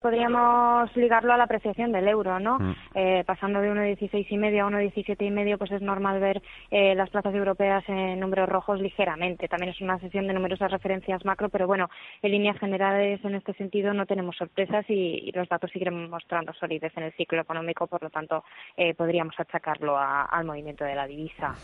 Podríamos ligarlo a la apreciación del euro, ¿no? Mm. Eh, pasando de 1,16 y medio a 1,17 y medio, pues es normal ver eh, las plazas europeas en números rojos ligeramente. También es una sesión de numerosas referencias macro, pero bueno, en líneas generales en este sentido no tenemos sorpresas y, y los datos siguen mostrando solidez en el ciclo económico, por lo tanto eh, podríamos achacarlo a- al movimiento de la divisa.